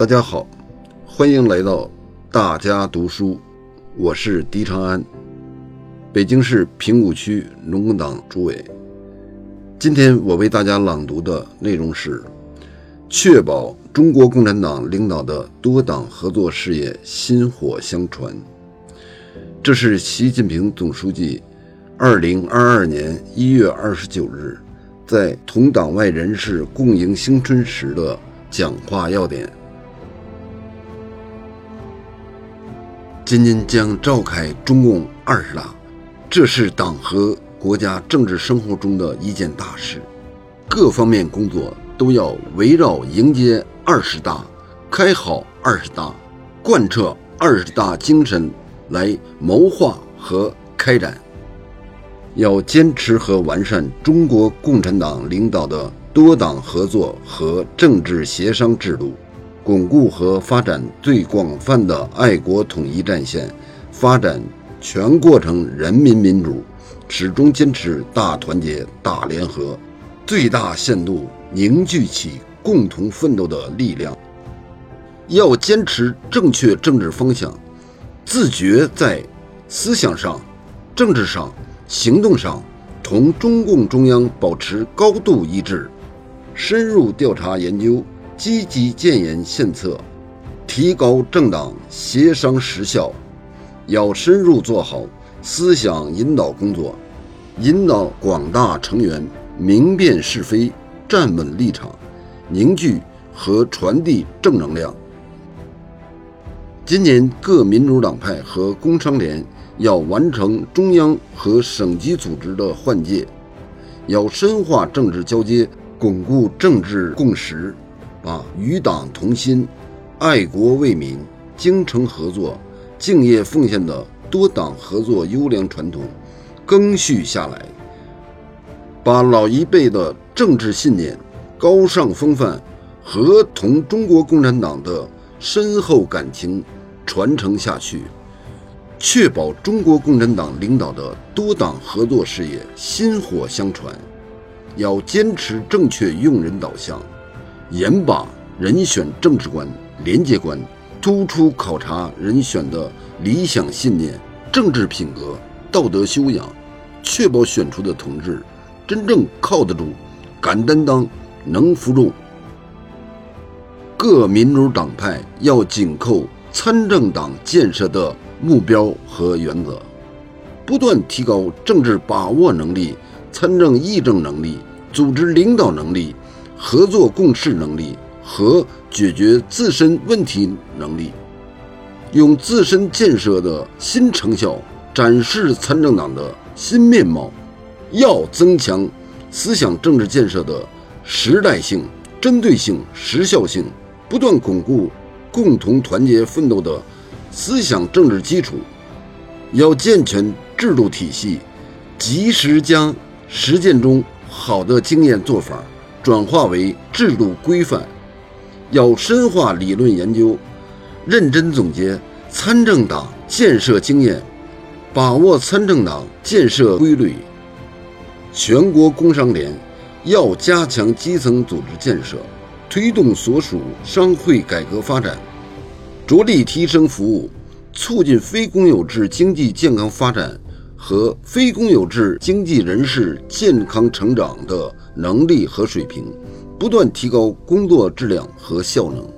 大家好，欢迎来到大家读书，我是狄长安，北京市平谷区农工党主委。今天我为大家朗读的内容是：确保中国共产党领导的多党合作事业薪火相传。这是习近平总书记二零二二年一月二十九日在同党外人士共迎新春时的讲话要点。今年将召开中共二十大，这是党和国家政治生活中的一件大事，各方面工作都要围绕迎接二十大、开好二十大、贯彻二十大精神来谋划和开展。要坚持和完善中国共产党领导的多党合作和政治协商制度。巩固和发展最广泛的爱国统一战线，发展全过程人民民主，始终坚持大团结、大联合，最大限度凝聚起共同奋斗的力量。要坚持正确政治方向，自觉在思想上、政治上、行动上同中共中央保持高度一致，深入调查研究。积极建言献策，提高政党协商实效，要深入做好思想引导工作，引导广大成员明辨是非、站稳立场、凝聚和传递正能量。今年各民主党派和工商联要完成中央和省级组织的换届，要深化政治交接，巩固政治共识。把与党同心、爱国为民、精诚合作、敬业奉献的多党合作优良传统更续下来，把老一辈的政治信念、高尚风范和同中国共产党的深厚感情传承下去，确保中国共产党领导的多党合作事业薪火相传。要坚持正确用人导向。严把人选政治观、廉洁观，突出考察人选的理想信念、政治品格、道德修养，确保选出的同志真正靠得住、敢担当、能服众。各民主党派要紧扣参政党建设的目标和原则，不断提高政治把握能力、参政议政能力、组织领导能力。合作共事能力和解决自身问题能力，用自身建设的新成效展示参政党的新面貌。要增强思想政治建设的时代性、针对性、时效性，不断巩固共同团结奋斗的思想政治基础。要健全制度体系，及时将实践中好的经验做法。转化为制度规范，要深化理论研究，认真总结参政党建设经验，把握参政党建设规律。全国工商联要加强基层组织建设，推动所属商会改革发展，着力提升服务，促进非公有制经济健康发展和非公有制经济人士健康成长的。能力和水平，不断提高工作质量和效能。